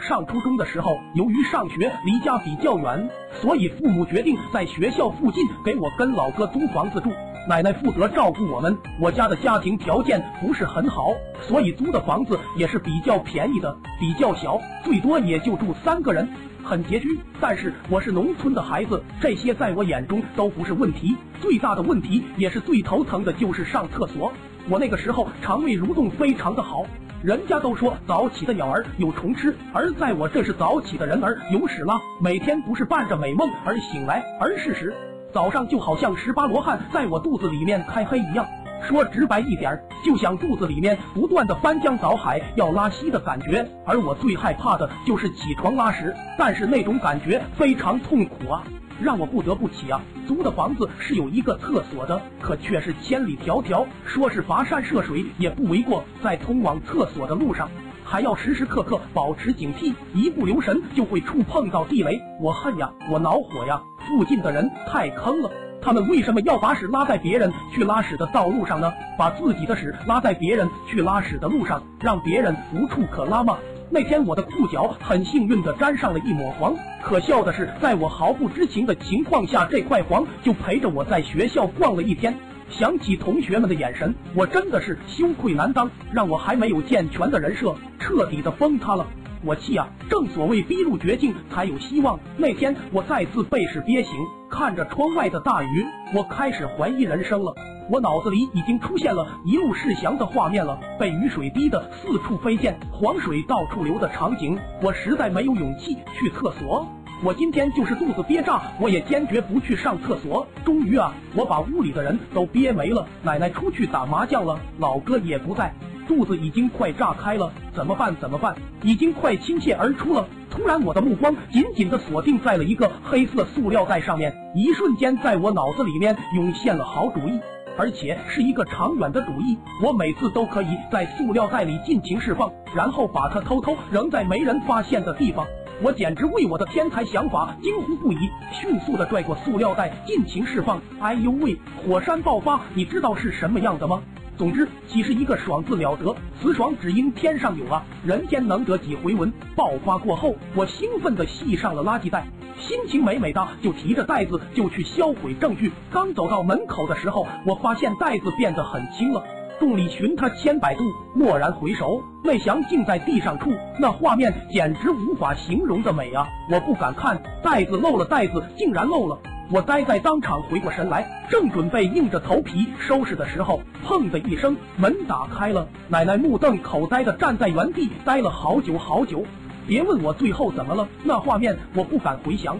上初中的时候，由于上学离家比较远，所以父母决定在学校附近给我跟老哥租房子住。奶奶负责照顾我们。我家的家庭条件不是很好，所以租的房子也是比较便宜的，比较小，最多也就住三个人，很拮据。但是我是农村的孩子，这些在我眼中都不是问题。最大的问题也是最头疼的，就是上厕所。我那个时候肠胃蠕动非常的好。人家都说早起的鸟儿有虫吃，而在我这是早起的人儿有屎拉。每天不是伴着美梦而醒来，而是屎。早上就好像十八罗汉在我肚子里面开黑一样。说直白一点，就像肚子里面不断的翻江倒海要拉稀的感觉。而我最害怕的就是起床拉屎，但是那种感觉非常痛苦啊。让我不得不起啊！租的房子是有一个厕所的，可却是千里迢迢，说是跋山涉水也不为过。在通往厕所的路上，还要时时刻刻保持警惕，一不留神就会触碰到地雷。我恨呀，我恼火呀！附近的人太坑了，他们为什么要把屎拉在别人去拉屎的道路上呢？把自己的屎拉在别人去拉屎的路上，让别人无处可拉吗？那天我的裤脚很幸运的沾上了一抹黄，可笑的是，在我毫不知情的情况下，这块黄就陪着我在学校逛了一天。想起同学们的眼神，我真的是羞愧难当，让我还没有健全的人设彻底的崩塌了。我气啊！正所谓逼入绝境才有希望。那天我再次被屎憋醒，看着窗外的大雨，我开始怀疑人生了。我脑子里已经出现了一路是翔的画面了，被雨水滴得四处飞溅，黄水到处流的场景，我实在没有勇气去厕所。我今天就是肚子憋炸，我也坚决不去上厕所。终于啊，我把屋里的人都憋没了。奶奶出去打麻将了，老哥也不在，肚子已经快炸开了，怎么办？怎么办？已经快倾泻而出了。突然，我的目光紧紧的锁定在了一个黑色塑料袋上面，一瞬间，在我脑子里面涌现了好主意。而且是一个长远的主意，我每次都可以在塑料袋里尽情释放，然后把它偷偷扔在没人发现的地方。我简直为我的天才想法惊呼不已，迅速的拽过塑料袋，尽情释放。哎呦喂，火山爆发，你知道是什么样的吗？总之，岂是一个爽字了得？此爽只因天上有啊，人间能得几回闻？爆发过后，我兴奋的系上了垃圾袋，心情美美的，就提着袋子就去销毁证据。刚走到门口的时候，我发现袋子变得很轻了，众里寻他千百度，蓦然回首，魏翔竟在地上处，那画面简直无法形容的美啊！我不敢看，袋子漏了，袋子竟然漏了。我呆在当场，回过神来，正准备硬着头皮收拾的时候，砰的一声，门打开了。奶奶目瞪口呆的站在原地，呆了好久好久。别问我最后怎么了，那画面我不敢回想。